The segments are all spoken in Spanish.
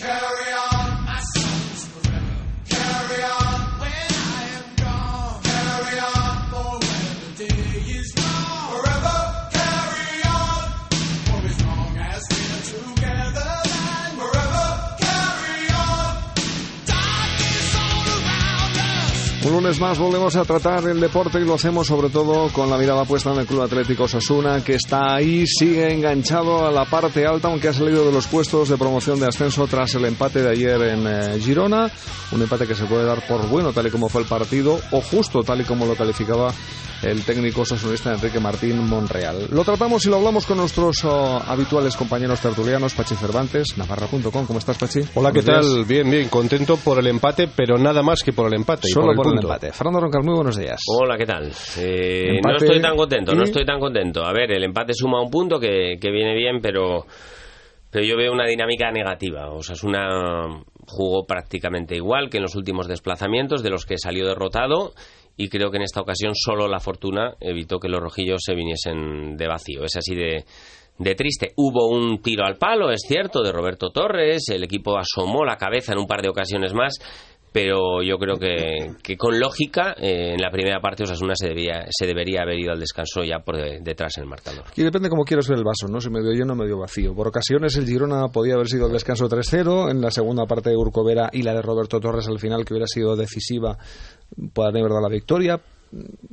Un lunes más volvemos a tratar el deporte y lo hacemos sobre todo con la mirada puesta en el Club Atlético Sasuna, que está ahí, sigue enganchado a la parte alta, aunque ha salido de los puestos de promoción de ascenso tras el empate de ayer en eh, Girona. Un empate que se puede dar por bueno, tal y como fue el partido, o justo tal y como lo calificaba el técnico sasunista Enrique Martín Monreal. Lo tratamos y lo hablamos con nuestros oh, habituales compañeros tertulianos, Pachi Cervantes, navarra.com. ¿Cómo estás, Pachi? Hola, ¿qué tal? Bien, bien, contento por el empate, pero nada más que por el empate. Solo y por, por el, empate. Fernando Roncal, muy buenos días. Hola, ¿qué tal? Eh, no estoy tan contento, no estoy tan contento. A ver, el empate suma un punto que, que viene bien, pero, pero yo veo una dinámica negativa. O sea, es una jugó prácticamente igual que en los últimos desplazamientos de los que salió derrotado y creo que en esta ocasión solo la fortuna evitó que los rojillos se viniesen de vacío. Es así de, de triste. Hubo un tiro al palo, es cierto, de Roberto Torres, el equipo asomó la cabeza en un par de ocasiones más, pero yo creo que, con lógica eh, en la primera parte Osasuna se, debía, se debería haber ido al descanso ya por de, detrás en el marcador. Y depende cómo quieras ver el vaso, ¿no? Si medio lleno o medio vacío. Por ocasiones el Girona podía haber sido el descanso 3-0, en la segunda parte de Urcovera y la de Roberto Torres al final que hubiera sido decisiva puede haber dado la victoria,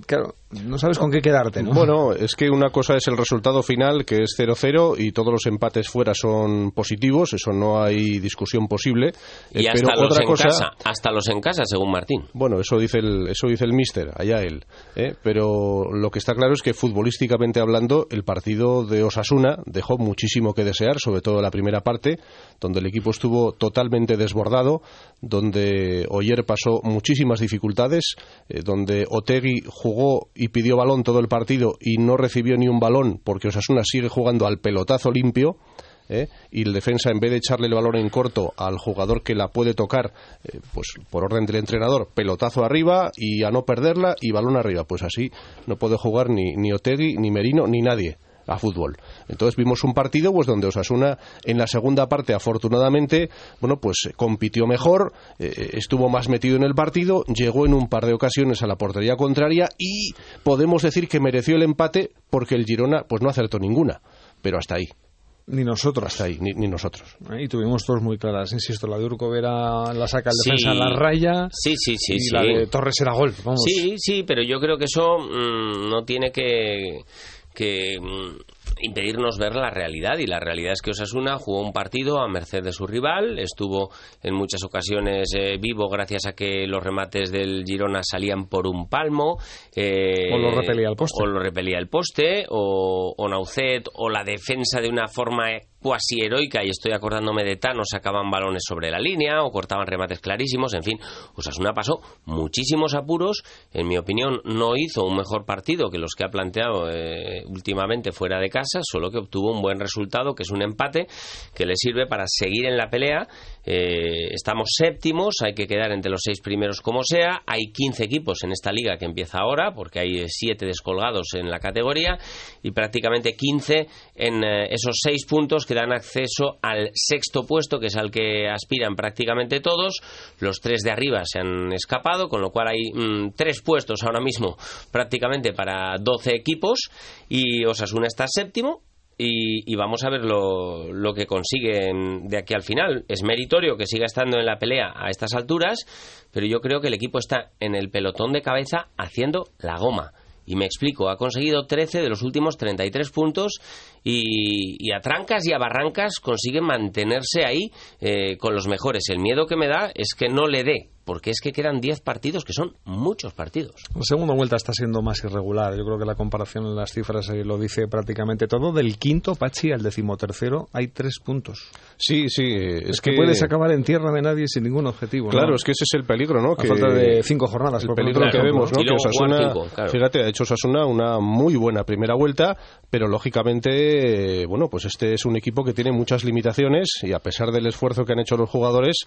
claro, no sabes con qué quedarte, ¿no? Bueno, es que una cosa es el resultado final, que es 0-0, y todos los empates fuera son positivos, eso no hay discusión posible. Y Eh, hasta pero los otra en cosa, casa, hasta los en casa, según Martín. Bueno, eso dice el, eso dice el míster, allá él. ¿eh? Pero lo que está claro es que futbolísticamente hablando, el partido de Osasuna dejó muchísimo que desear, sobre todo la primera parte, donde el equipo estuvo totalmente desbordado, donde Oyer pasó muchísimas dificultades, eh, donde Otegui jugó y pidió balón todo el partido y no recibió ni un balón porque Osasuna sigue jugando al pelotazo limpio. ¿eh? y el defensa en vez de echarle el balón en corto al jugador que la puede tocar eh, pues por orden del entrenador pelotazo arriba y a no perderla y balón arriba pues así no puede jugar ni, ni Otegui ni Merino ni nadie a fútbol. Entonces vimos un partido pues donde Osasuna en la segunda parte afortunadamente, bueno, pues compitió mejor, eh, estuvo más metido en el partido, llegó en un par de ocasiones a la portería contraria y podemos decir que mereció el empate porque el Girona pues no acertó ninguna, pero hasta ahí. Ni nosotros. Hasta ahí, ni, ni nosotros. ¿Eh? Y tuvimos todos muy claras, insisto, la de Urcovera la saca el Sí. defensa en la raya Sí, sí, sí. y sí. la de Torres era gol, vamos. Sí, sí, pero yo creo que eso mm, no tiene que, que mm, impedirnos ver la realidad y la realidad es que Osasuna jugó un partido a merced de su rival, estuvo en muchas ocasiones eh, vivo gracias a que los remates del Girona salían por un palmo eh, O lo repelía el poste. o lo repelía el poste o, o Naucet o la defensa de una forma cuasi heroica y estoy acordándome de Tano sacaban balones sobre la línea o cortaban remates clarísimos en fin Osasuna pasó muchísimos apuros en mi opinión no hizo un mejor partido que los que ha planteado eh, últimamente fuera de casa solo que obtuvo un buen resultado que es un empate que le sirve para seguir en la pelea. Eh, estamos séptimos hay que quedar entre los seis primeros como sea. Hay 15 equipos en esta liga que empieza ahora porque hay siete descolgados en la categoría y prácticamente 15 en eh, esos seis puntos que dan acceso al sexto puesto que es al que aspiran prácticamente todos. Los tres de arriba se han escapado con lo cual hay mm, tres puestos ahora mismo prácticamente para 12 equipos y Osasuna está séptimo y, vamos a ver lo, que consiguen de aquí al final. Es meritorio que siga estando en la pelea a estas alturas, pero yo creo que el equipo está en el pelotón de cabeza haciendo la goma. Y me explico, ha conseguido 13 de los últimos 33 puntos y, y a trancas y a barrancas consigue mantenerse ahí eh, con los mejores. El miedo que me da es que no le dé, porque es que quedan 10 partidos, que son muchos partidos. La segunda vuelta está siendo más irregular. Yo creo que la comparación en las cifras eh, lo dice prácticamente todo. Del quinto, Pachi, al decimotercero, hay tres puntos. Sí, sí, es, Es, que, puedes acabar en tierra de nadie sin ningún objetivo. Claro, ¿no? es que ese es el peligro, ¿no? A Que falta de cinco jornadas. el por peligro poner que vemos. ¿no? Que Osasuna, cinco, claro. fíjate, ha hecho Osasuna una muy buena primera vuelta, pero lógicamente, bueno, pues este es un equipo que tiene muchas limitaciones y a pesar del esfuerzo que han hecho los jugadores,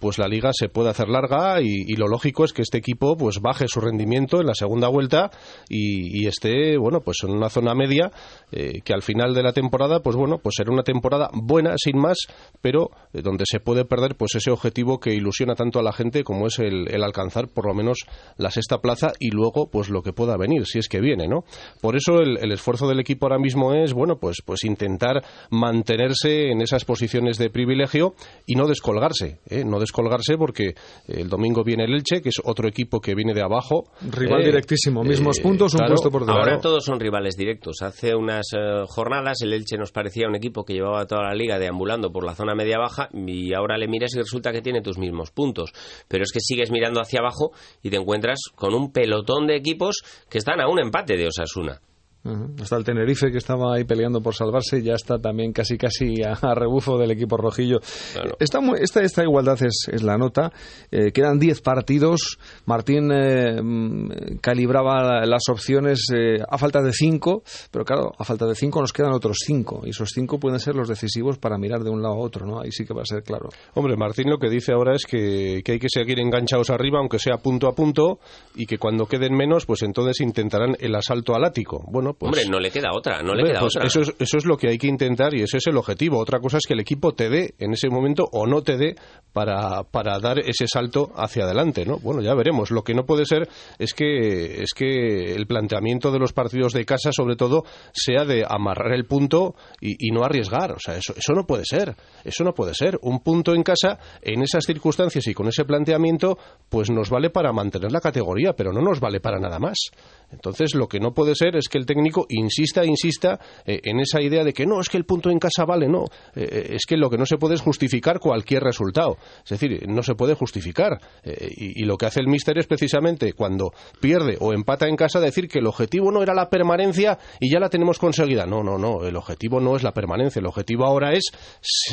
pues la liga se puede hacer larga y, lo lógico es que este equipo pues baje su rendimiento en la segunda vuelta y, esté, bueno, pues en una zona media eh, que al final de la temporada, pues bueno, pues será una temporada buena sin más, pero eh, donde se puede perder pues ese objetivo que ilusiona tanto a la gente como es el, alcanzar por lo menos la sexta plaza y luego pues lo que pueda venir, si es que viene, ¿no? Por eso el, el esfuerzo del equipo ahora mismo es, bueno, pues, pues intentar mantenerse en esas posiciones de privilegio y no descolgarse, ¿eh? no descolgarse porque el domingo viene el Elche, que es otro equipo que viene de abajo. Rival eh, directísimo, mismos puntos, un puesto por debajo. Ahora todos son rivales directos. Hace unas jornadas el Elche nos parecía un equipo que llevaba toda la liga deambulando por la zona media-baja y ahora le miras y resulta que tiene tus mismos puntos. Pero es que sigues mirando hacia abajo y te encuentras con un pelotón de equipos que están a un empate de Osasuna. Está el Tenerife que estaba ahí peleando por salvarse, ya está también casi casi a, rebufo del equipo rojillo. Esta, esta, igualdad es, la nota. Eh, quedan 10 partidos. Martín eh, mm, calibraba las opciones eh, a falta de 5, pero claro, a falta de 5 nos quedan otros 5 y esos 5 pueden ser los decisivos para mirar de un lado a otro, ¿no? Ahí sí que va a ser claro. Hombre, Martín lo que dice ahora es que, que hay que seguir enganchados arriba, aunque sea punto a punto, y que cuando queden menos, pues entonces intentarán el asalto al ático. Bueno, pues Hombre, no le queda otra, no le queda pues otra. Eso es, eso es lo que hay que intentar y ese es el objetivo. Otra cosa es que el equipo te dé en ese momento o no te dé para, para dar ese salto hacia adelante, ¿no? Bueno, ya veremos. Lo que no puede ser es que, es que el planteamiento de los partidos de casa, sobre todo, sea de amarrar el punto y, no arriesgar. O sea, eso, eso no puede ser. Eso no puede ser. Un punto en casa, en esas circunstancias y con ese planteamiento, pues nos vale para mantener la categoría, pero no nos vale para nada más. Entonces, lo que no puede ser es que el técnico insista, insista eh, en esa idea de que no, es que el punto en casa vale, no. Eh, eh, es que lo que no se puede es justificar cualquier resultado. Es decir, no se puede justificar. Y, lo que hace el míster es precisamente cuando pierde o empata en casa decir que el objetivo no era la permanencia y ya la tenemos conseguida. No, no, no. El objetivo no es la permanencia. El objetivo ahora es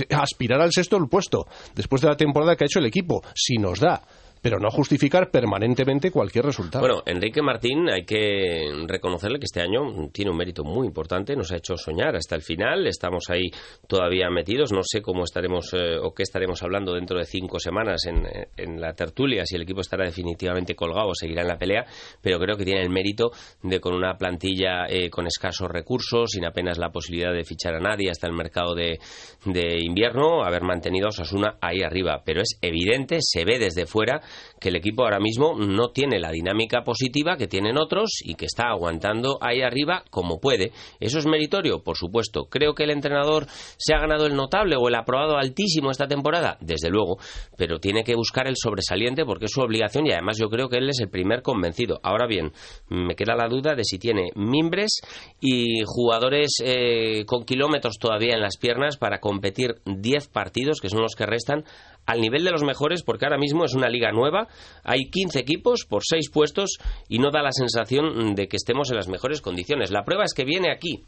aspirar al sexto puesto después de la temporada que ha hecho el equipo. Si nos da pero no justificar permanentemente cualquier resultado. Bueno, Enrique Martín hay que reconocerle que este año tiene un mérito muy importante, nos ha hecho soñar hasta el final, estamos ahí todavía metidos, no sé cómo estaremos eh, o qué estaremos hablando dentro de cinco semanas en, en, la tertulia, si el equipo estará definitivamente colgado o seguirá en la pelea, pero creo que tiene el mérito de con una plantilla eh, con escasos recursos, sin apenas la posibilidad de fichar a nadie hasta el mercado de, de invierno, haber mantenido a Osasuna ahí arriba, pero es evidente, se ve desde fuera que el equipo ahora mismo no tiene la dinámica positiva que tienen otros y que está aguantando ahí arriba como puede. ¿Eso es meritorio? Por supuesto. ¿Creo que el entrenador se ha ganado el notable o el aprobado altísimo esta temporada? Desde luego. Pero tiene que buscar el sobresaliente porque es su obligación y además yo creo que él es el primer convencido. Ahora bien, me queda la duda de si tiene mimbres y jugadores eh, con kilómetros todavía en las piernas para competir 10 partidos, que son los que restan, al nivel de los mejores, porque ahora mismo es una liga nueva, hay 15 equipos por 6 puestos y no da la sensación de que estemos en las mejores condiciones. La prueba es que viene aquí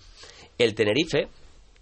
el Tenerife,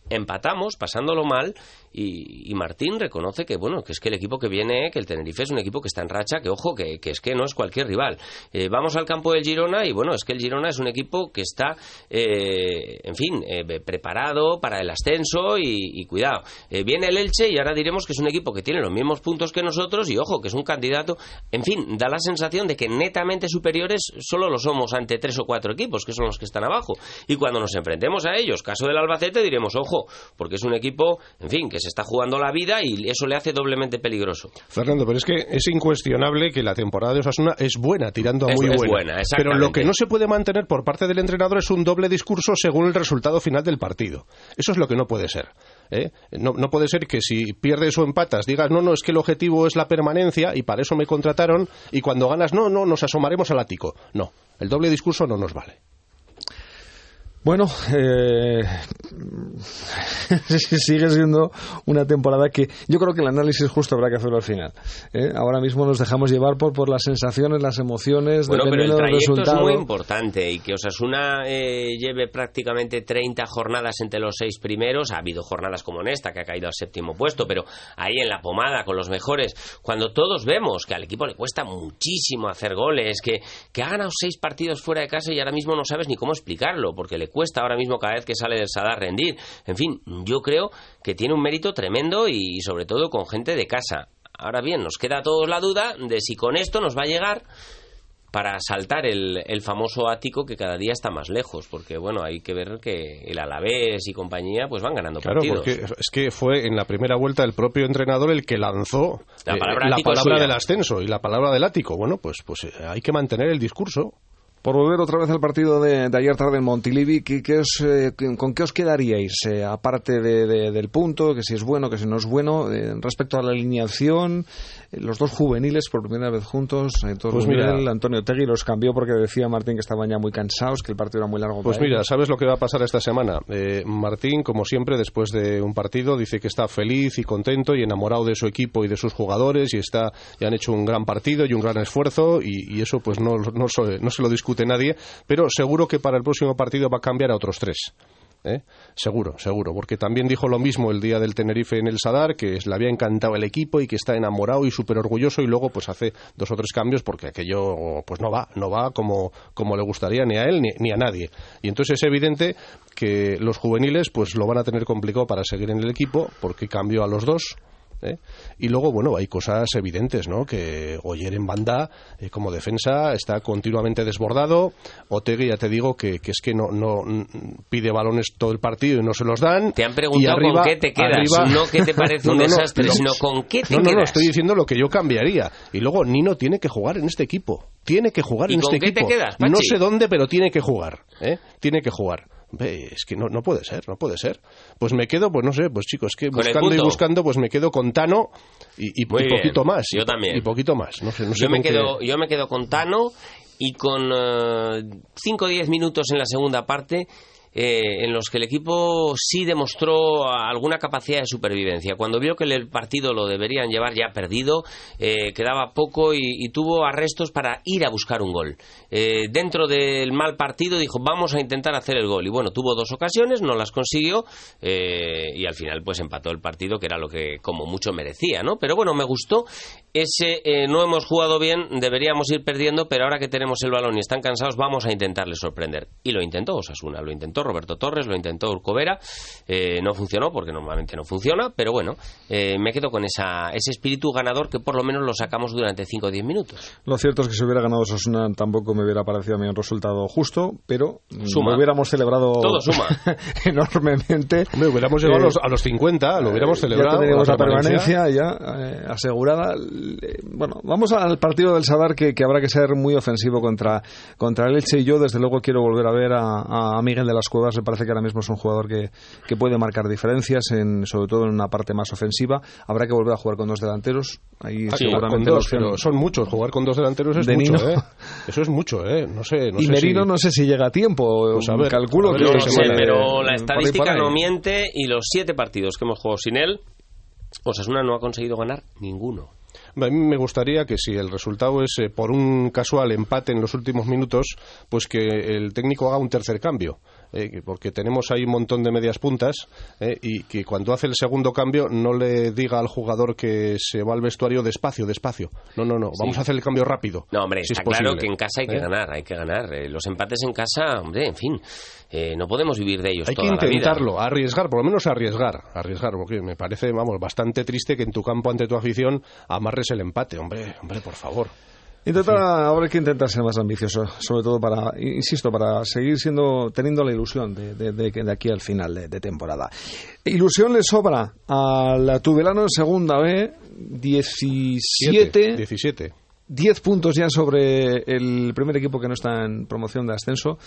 empatamos, pasándolo mal, y, Martín reconoce que, bueno, que es que el equipo que viene, que el Tenerife es un equipo que está en racha, que ojo, que, es que no es cualquier rival. Eh, vamos al campo del Girona y, bueno, es que el Girona es un equipo que está, eh, en fin, eh, preparado para el ascenso y, cuidado. viene el Elche y ahora diremos que es un equipo que tiene los mismos puntos que nosotros y, ojo, que es un candidato. En fin, da la sensación de que netamente superiores solo lo somos ante tres o cuatro equipos, que son los que están abajo. Y cuando nos enfrentemos a ellos, caso del Albacete, diremos, ojo, porque es un equipo, en fin, que se está jugando la vida y eso le hace doblemente peligroso. Fernando, pero es que es incuestionable que la temporada de Osasuna es buena, tirando a muy buena. pero lo que no se puede mantener por parte del entrenador es un doble discurso según el resultado final del partido. Eso es lo que no puede ser. ¿eh? No, no, puede ser que si pierdes o empatas digas, no, no, es que el objetivo es la permanencia y para eso me contrataron y cuando ganas, no, no, nos asomaremos al ático. No, el doble discurso no nos vale. Bueno, eh, sigue siendo una temporada que yo creo que el análisis justo habrá que hacerlo al final. ¿eh? Ahora mismo nos dejamos llevar por, por las sensaciones, las emociones, bueno, pero el trayecto es muy importante y que Osasuna eh, lleve prácticamente 30 jornadas entre los seis primeros. Ha habido jornadas como en esta que ha caído al séptimo puesto, pero ahí en la pomada con los mejores, cuando todos vemos que al equipo le cuesta muchísimo hacer goles, que, que ha ganado seis partidos fuera de casa y ahora mismo no sabes ni cómo explicarlo, porque le cuesta ahora mismo cada vez que sale del Sadar rendir. En fin, yo creo que tiene un mérito tremendo y, sobre todo con gente de casa. Ahora bien, nos queda a todos la duda de si con esto nos va a llegar para saltar el, el, famoso ático que cada día está más lejos, porque bueno, hay que ver que el Alavés y compañía pues van ganando claro, partidos. porque es que fue en la primera vuelta el propio entrenador el que lanzó la eh, palabra, la palabra del ascenso y la palabra del ático. Bueno, pues, pues eh, hay que mantener el discurso. Por volver otra vez al partido de, de ayer tarde en Montilivi, ¿qué, qué os, eh, ¿con qué os quedaríais? Eh, aparte de, de- del punto, que si es bueno, que si no es bueno, eh, respecto a la alineación, eh, los dos juveniles por primera vez juntos, eh, Pues mira. Antonio Tegui los cambió porque decía Martín que estaban ya muy cansados, que el partido era muy largo. Pues para mira. ¿sabes lo que va a pasar esta semana? Martín, como siempre, después de un partido, dice que está feliz y contento y enamorado de su equipo y de sus jugadores y está y han hecho un gran partido y un gran esfuerzo y, y eso pues no, no, se- no se lo discute nadie, pero seguro que para el próximo partido va a cambiar a otros tres. ¿eh? Seguro, seguro, porque también dijo lo mismo el día del Tenerife en el Sadar, que le había encantado el equipo y que está enamorado y súper orgulloso y luego pues hace dos o tres cambios porque aquello pues no va, no va como, como le gustaría ni a él ni, ni a nadie. Y entonces es evidente que los juveniles pues lo van a tener complicado para seguir en el equipo porque cambió a los dos. ¿Eh? Y luego, bueno, hay cosas evidentes, ¿no? Que Oyer en banda, eh, como defensa, está continuamente desbordado. Otegui, ya te digo, que, que es que no, no mm, pide balones todo el partido y no se los dan. Te han preguntado arriba- con qué te quedas, arriba- no qué te parece un No, no, no, desastre, sino con qué te No, no, no, quedas. estoy diciendo lo que yo cambiaría. Y luego, Nino tiene que jugar en este equipo. Tiene que jugar ¿Y en con este qué te equipo. quedas, Pachi? no sé dónde, pero tiene que jugar. ¿eh? Tiene que jugar. Ve, Es que no, no puede ser, no puede ser. Pues me quedo, pues no sé, pues chicos, que Con el buscando y buscando, pues me quedo con Tano y, bien. poquito más. Yo también. Y poquito más. No sé, no sé yo, me qué- quedo, yo me quedo con Tano y con 5 o 10 minutos en la segunda parte eh, en los que el equipo sí demostró alguna capacidad de supervivencia. Cuando vio que el partido lo deberían llevar ya perdido, eh, quedaba poco y, tuvo arrestos para ir a buscar un gol. Eh, dentro del mal partido dijo, vamos a intentar hacer el gol. Y bueno, tuvo dos ocasiones, no las consiguió eh, y al final pues empató el partido, que era lo que como mucho merecía, ¿no? Pero bueno, me gustó ese eh, no hemos jugado bien, deberíamos ir perdiendo, pero ahora que tenemos el balón y están cansados, vamos a intentarles sorprender. Y lo intentó Osasuna, lo intentó Roberto Torres, lo intentó Urcovera, eh, no funcionó porque normalmente no funciona, pero bueno, eh, me quedo con esa, ese espíritu ganador que por lo menos lo sacamos durante 5 o 10 minutos. Lo cierto es que si hubiera ganado Osasuna tampoco me hubiera parecido a mí un resultado justo, pero Suma. lo hubiéramos celebrado Todo suma. enormemente. Hombre, hubiéramos llegado Eh, a, los, a los 50, lo hubiéramos Eh, celebrado. Ya teníamos la permanencia. permanencia ya eh, asegurada. Bueno, vamos al partido del Sadar que, que habrá que ser muy ofensivo contra, contra el Elche y yo desde luego quiero volver a ver a, a Miguel de las Cuevas. Me parece que ahora mismo es un jugador que, que puede marcar diferencias, en, sobre todo en una parte más ofensiva. Habrá que volver a jugar con dos delanteros. Ahí Ah, Sí, jugar con seguramente dos, opción- pero son muchos. Jugar con dos delanteros es De mucho, Nino. ¿eh? Eso es mucho, ¿eh? No sé, no y sé Merino si- no sé si llega a tiempo. Pues a ver, Calculo a ver que No sé, vale, pero la por ahí, estadística por ahí. no miente y los siete partidos que hemos jugado sin él, Osasuna no ha conseguido ganar ninguno. A mí me gustaría que si el resultado es eh, por un casual empate en los últimos minutos, pues que el técnico haga un tercer cambio. Eh, porque tenemos ahí un montón de medias puntas eh, y que cuando hace el segundo cambio no le diga al jugador que se va al vestuario despacio, despacio. No, no, no, vamos a hacer el cambio rápido. No, hombre, si es está claro que en casa hay que ¿Eh? ganar, hay que ganar. Eh, los empates en casa, hombre, en fin, eh, no podemos vivir de ellos Hay que toda la vida. intentarlo, arriesgar, por lo menos arriesgar, arriesgar, porque me parece, vamos, bastante triste que en tu campo ante tu afición amarres el empate, hombre, hombre, por favor. Intentar, ahora hay que intentar ser más ambicioso, sobre todo para, insisto, para seguir siendo, teniendo la ilusión de, de, de, que de aquí al final de, de temporada. Ilusión le sobra al Tudelano en segunda B, 17, 17. 10 puntos ya sobre el primer equipo que no está en promoción de ascenso.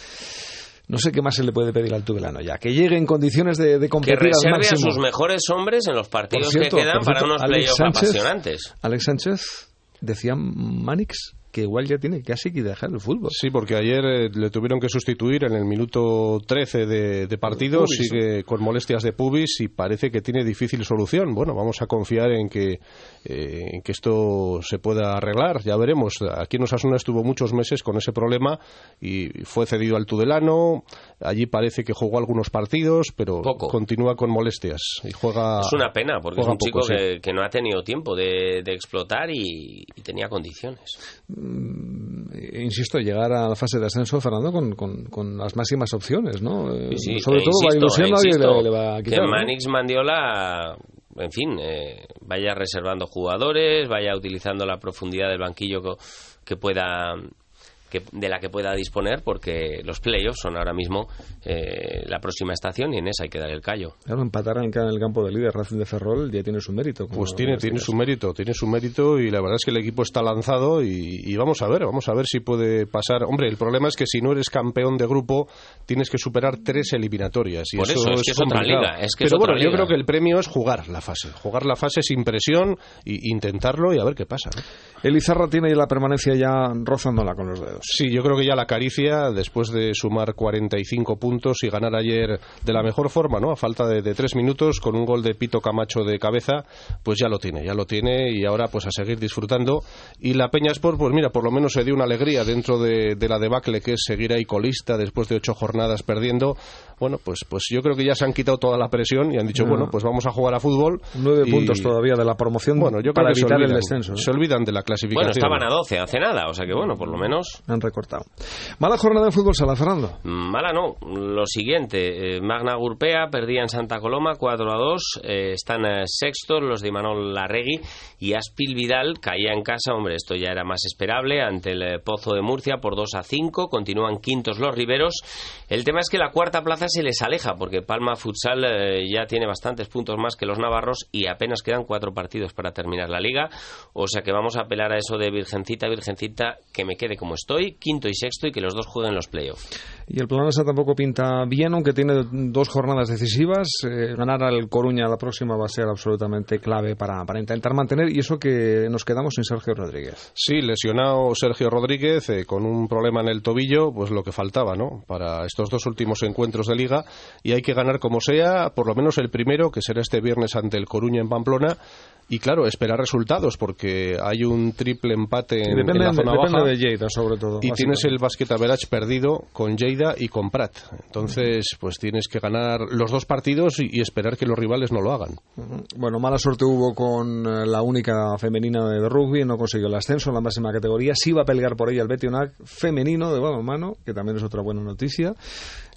No sé qué más se le puede pedir al Tudelano ya, que llegue en condiciones de, de Que competir al reserve a sus mejores hombres en los partidos cierto, que quedan para cierto, unos playoffs apasionantes. Alex Sánchez decía Manix que igual ya tiene casi que dejar el fútbol. Sí, porque ayer eh, le tuvieron que sustituir en el minuto 13 de, de partido, Pubis. sigue con molestias de pubis y parece que tiene difícil solución. Bueno, vamos a confiar en que, eh, en que esto se pueda arreglar, ya veremos. Aquí en Osasuna estuvo muchos meses con ese problema y fue cedido al Tudelano, allí parece que jugó algunos partidos, pero Poco. continúa con molestias y juega... Es una pena, porque es un chico poco, sí. que, que no ha tenido tiempo de, de explotar y, y tenía condiciones. Eh, insisto, llegar a la fase de ascenso, Fernando, con, con, con las máximas opciones, ¿no? Eh, Sí, sí, Sobre e todo la insisto, ilusión nadie insisto, le, le va a quitar. Que ¿no? Manix Mandiola, en fin, eh, vaya reservando jugadores, vaya utilizando la profundidad del banquillo co- que pueda que, de la que pueda disponer porque los playoffs son ahora mismo eh, la próxima estación y en esa hay que dar el callo. Claro, empatar en el campo de líder Racing de Ferrol ya tiene su mérito. como Pues tiene, en tiene su mérito, tiene su mérito y la verdad es que el equipo está lanzado y, y vamos a ver, vamos a ver si puede pasar. Hombre, el problema es que si no eres campeón de grupo tienes que superar tres eliminatorias y Por eso, es que es otra liga, es que es Pero otra bueno, yo creo que el premio es jugar la fase, jugar la fase sin presión e intentarlo y a ver qué pasa. ¿no? Elizarra tiene la permanencia ya rozándola con los dedos. Sí, yo creo que ya la caricia, después de sumar 45 puntos y ganar ayer de la mejor forma, ¿no? A falta de, tres minutos, con un gol de Pito Camacho de cabeza, pues ya lo tiene, ya lo tiene y ahora pues a seguir disfrutando. Y la Peña Sport, pues mira, por lo menos se dio una alegría dentro de, de la debacle que es seguir ahí colista después de ocho jornadas perdiendo. Bueno, pues, pues yo creo que ya se han quitado toda la presión y han dicho, Ah. bueno, pues vamos a jugar a fútbol. Nueve Y- puntos todavía de la promoción Bueno, yo creo para que se evitar el olvidan, descenso. ¿no? se olvidan de la clasificación. Bueno, estaban a 12 hace nada, o sea que bueno, por lo menos Han recortado. Mala jornada de fútbol sala, Fernando. Mala no. Lo siguiente, eh, Magna Gurpea perdía en Santa Coloma 4 a 2. eh, están eh, sextos los de Imanol Larregui y Aspil Vidal caía en casa. Hombre, esto ya era más esperable ante el eh, Pozo de Murcia por 2 a 5. Continúan quintos los Riveros. El tema es que la cuarta plaza se les aleja porque Palma Futsal eh, ya tiene bastantes puntos más que los navarros y apenas quedan cuatro partidos para terminar la liga. O sea que vamos a apelar a eso de Virgencita, Virgencita, que me quede como estoy, quinto y sexto y que los dos jueguen los playoffs. Y el Planasa tampoco pinta bien, aunque tiene dos jornadas decisivas. Eh, ganar al Coruña la próxima va a ser absolutamente clave para, para intentar mantener. Y eso que nos quedamos sin Sergio Rodríguez. Sí, lesionado Sergio Rodríguez eh, con un problema en el tobillo, pues lo que faltaba, ¿no? Para estos dos últimos encuentros de liga y hay que ganar como sea, por lo menos el primero, que será este viernes ante el Coruña en Pamplona. Y claro, esperar resultados porque hay un triple empate en, depende, en la zona depende baja. de Lleida, sobre todo. Y tienes el. Basket Average perdido con Lleida y con Prat. Entonces, pues tienes que ganar los dos partidos y, y esperar que los rivales no lo hagan. Bueno, mala suerte hubo con eh, la única femenina de rugby, no consiguió el ascenso en la máxima categoría. Sí va a pelear por ella el Betty Unac femenino de balonmano, que también es otra buena noticia.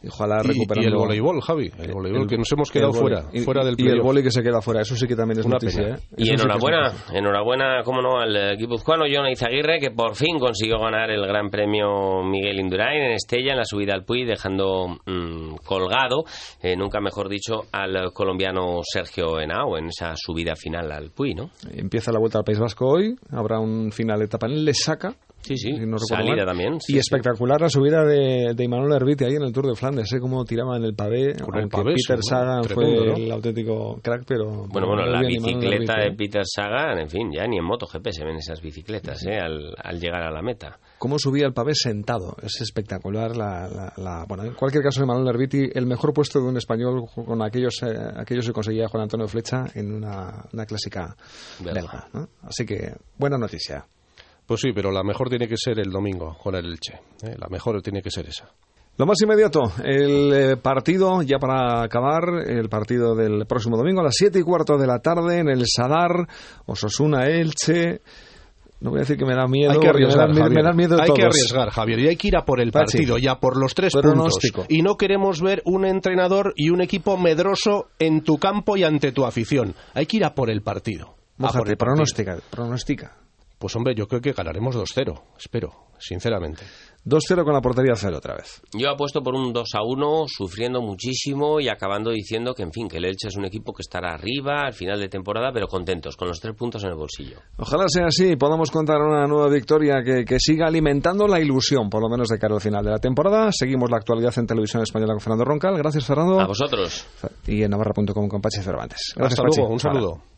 Y ojalá Y, recuperando... y el voleibol, Javi. El voleibol el- que nos hemos quedado fuera, Y- fuera del Y el vóley que se queda fuera, eso sí que también es Una noticia. pena. ¿eh? Y Eso enhorabuena, enhorabuena, cómo no, al guipuzcoano Jonah Izaguirre, que por fin consiguió ganar el Gran Premio Miguel Indurain en Estella, en la subida al Puy, dejando mm, colgado, eh, nunca mejor dicho, al colombiano Sergio Henao en esa subida final al Puy, ¿no? Empieza la vuelta al País Vasco hoy, habrá un final de etapa en Le Saca. Sí, sí, no salida también. sí, y sí. espectacular la subida de, de Imanol Herbiti ahí en el Tour de Flandes, sé cómo tiraba en el pavé, Con el aunque pavé, Peter Sagan tremendo, fue ¿no? el auténtico crack, pero... Bueno, bueno, la bicicleta de Herbiti. Peter Sagan, en fin, ya ni en MotoGP se ven esas bicicletas, ¿eh? Al, al llegar a la meta. cómo subía el pavé sentado. Es espectacular. La, la- la- bueno, en cualquier caso, de Manuel Herbiti, el mejor puesto de un español con aquellos, eh, aquellos que conseguía Juan Antonio Flecha en una, una clásica Belga. belga. ¿no? Así que, buena noticia. Pues sí, pero la mejor tiene que ser el domingo con el Elche. ¿eh? La mejor tiene que ser esa. Lo más inmediato, el eh, partido, ya para acabar, el partido del próximo domingo a las 7 y cuarto de la tarde en el Sadar, Ososuna Elche. No voy a decir que me da miedo, Hay que me arriesgar, me Javier. Hay que todos. arriesgar, Javier. Y hay que ir a por el Pachi. partido, ya por los tres Pronóstico. puntos. Y no queremos ver un entrenador y un equipo medroso en tu campo y ante tu afición. Hay que ir a por el partido. A por Mójate, el partido. pronóstica, pronostica. Pues hombre, yo creo que ganaremos 2-0. Espero, sinceramente. 2-0 con la portería cero otra vez. Yo apuesto por un 2 a 1, sufriendo muchísimo y acabando diciendo que, en fin, que el Elche es un equipo que estará arriba al final de temporada, pero contentos, con los tres puntos en el bolsillo. Ojalá sea así y podamos contar una nueva victoria que, que siga alimentando la ilusión, por lo menos de cara al final de la temporada. Seguimos la actualidad en televisión española con Fernando Roncal. Gracias, Fernando. A vosotros. Y en navarra.com con Pachi Cervantes. Gracias, Hasta Pachi. luego, un saludo.